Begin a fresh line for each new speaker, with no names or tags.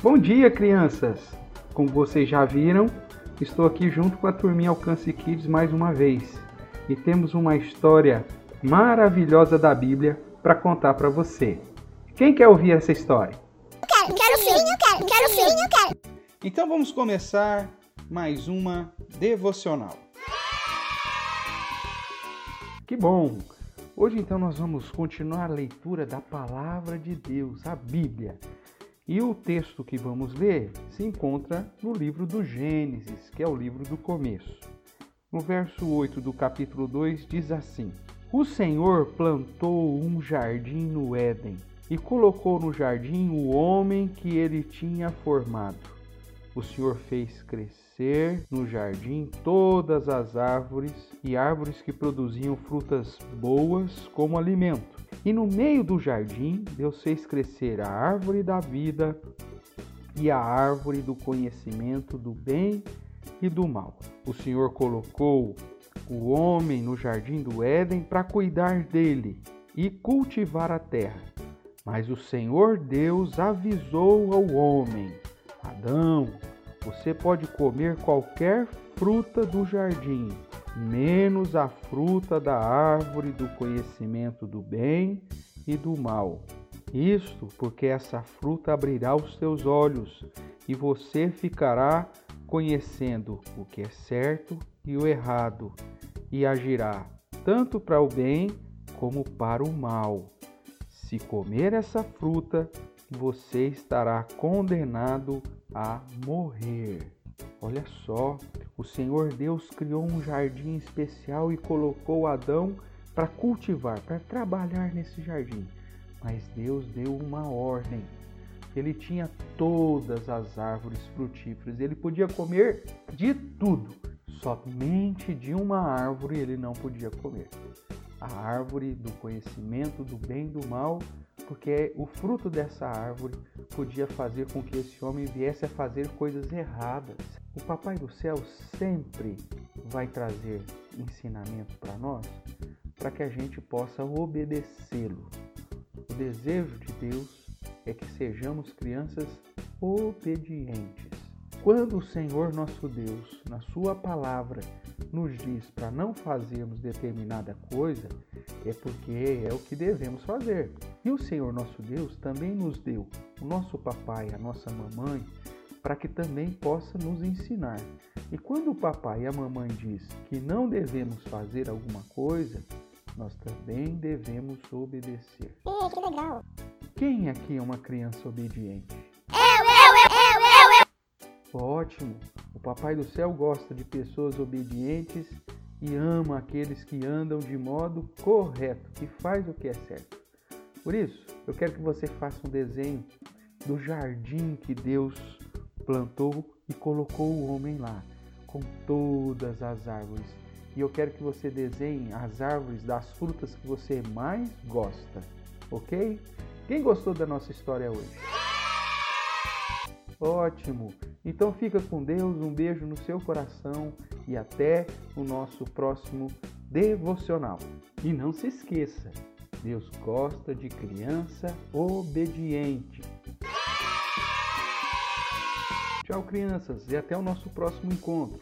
Bom dia, crianças! Como vocês já viram, estou aqui junto com a turminha Alcance Kids mais uma vez e temos uma história maravilhosa da Bíblia para contar para você. Quem quer ouvir essa história?
Quero, quero sim, eu quero, quero sim, eu quero.
Então vamos começar mais uma devocional. Que bom! Hoje então nós vamos continuar a leitura da palavra de Deus, a Bíblia. E o texto que vamos ler se encontra no livro do Gênesis, que é o livro do começo. No verso 8 do capítulo 2 diz assim: O Senhor plantou um jardim no Éden e colocou no jardim o homem que ele tinha formado. O Senhor fez crescer no jardim todas as árvores e árvores que produziam frutas boas como alimento e no meio do jardim, Deus fez crescer a árvore da vida e a árvore do conhecimento do bem e do mal. O Senhor colocou o homem no jardim do Éden para cuidar dele e cultivar a terra. Mas o Senhor Deus avisou ao homem: Adão, você pode comer qualquer fruta do jardim, menos a fruta da árvore do conhecimento do bem e do mal. Isto porque essa fruta abrirá os teus olhos e você ficará conhecendo o que é certo e o errado, e agirá tanto para o bem como para o mal. Se comer essa fruta, você estará condenado a morrer. Olha só, o Senhor Deus criou um jardim especial e colocou Adão para cultivar, para trabalhar nesse jardim. Mas Deus deu uma ordem. Ele tinha todas as árvores frutíferas, ele podia comer de tudo, somente de uma árvore ele não podia comer. A árvore do conhecimento do bem e do mal porque o fruto dessa árvore podia fazer com que esse homem viesse a fazer coisas erradas. O Papai do Céu sempre vai trazer ensinamento para nós para que a gente possa obedecê-lo. O desejo de Deus é que sejamos crianças obedientes. Quando o Senhor nosso Deus, na Sua palavra, nos diz para não fazermos determinada coisa, é porque é o que devemos fazer. E o Senhor nosso Deus também nos deu o nosso papai, a nossa mamãe, para que também possa nos ensinar. E quando o papai e a mamãe diz que não devemos fazer alguma coisa, nós também devemos obedecer.
Ih, que legal.
Quem aqui é uma criança obediente? Ótimo! O Papai do Céu gosta de pessoas obedientes e ama aqueles que andam de modo correto, que faz o que é certo. Por isso, eu quero que você faça um desenho do jardim que Deus plantou e colocou o homem lá, com todas as árvores. E eu quero que você desenhe as árvores das frutas que você mais gosta, ok? Quem gostou da nossa história hoje? Ótimo! Então fica com Deus, um beijo no seu coração e até o nosso próximo devocional. E não se esqueça, Deus gosta de criança obediente. Tchau, crianças, e até o nosso próximo encontro.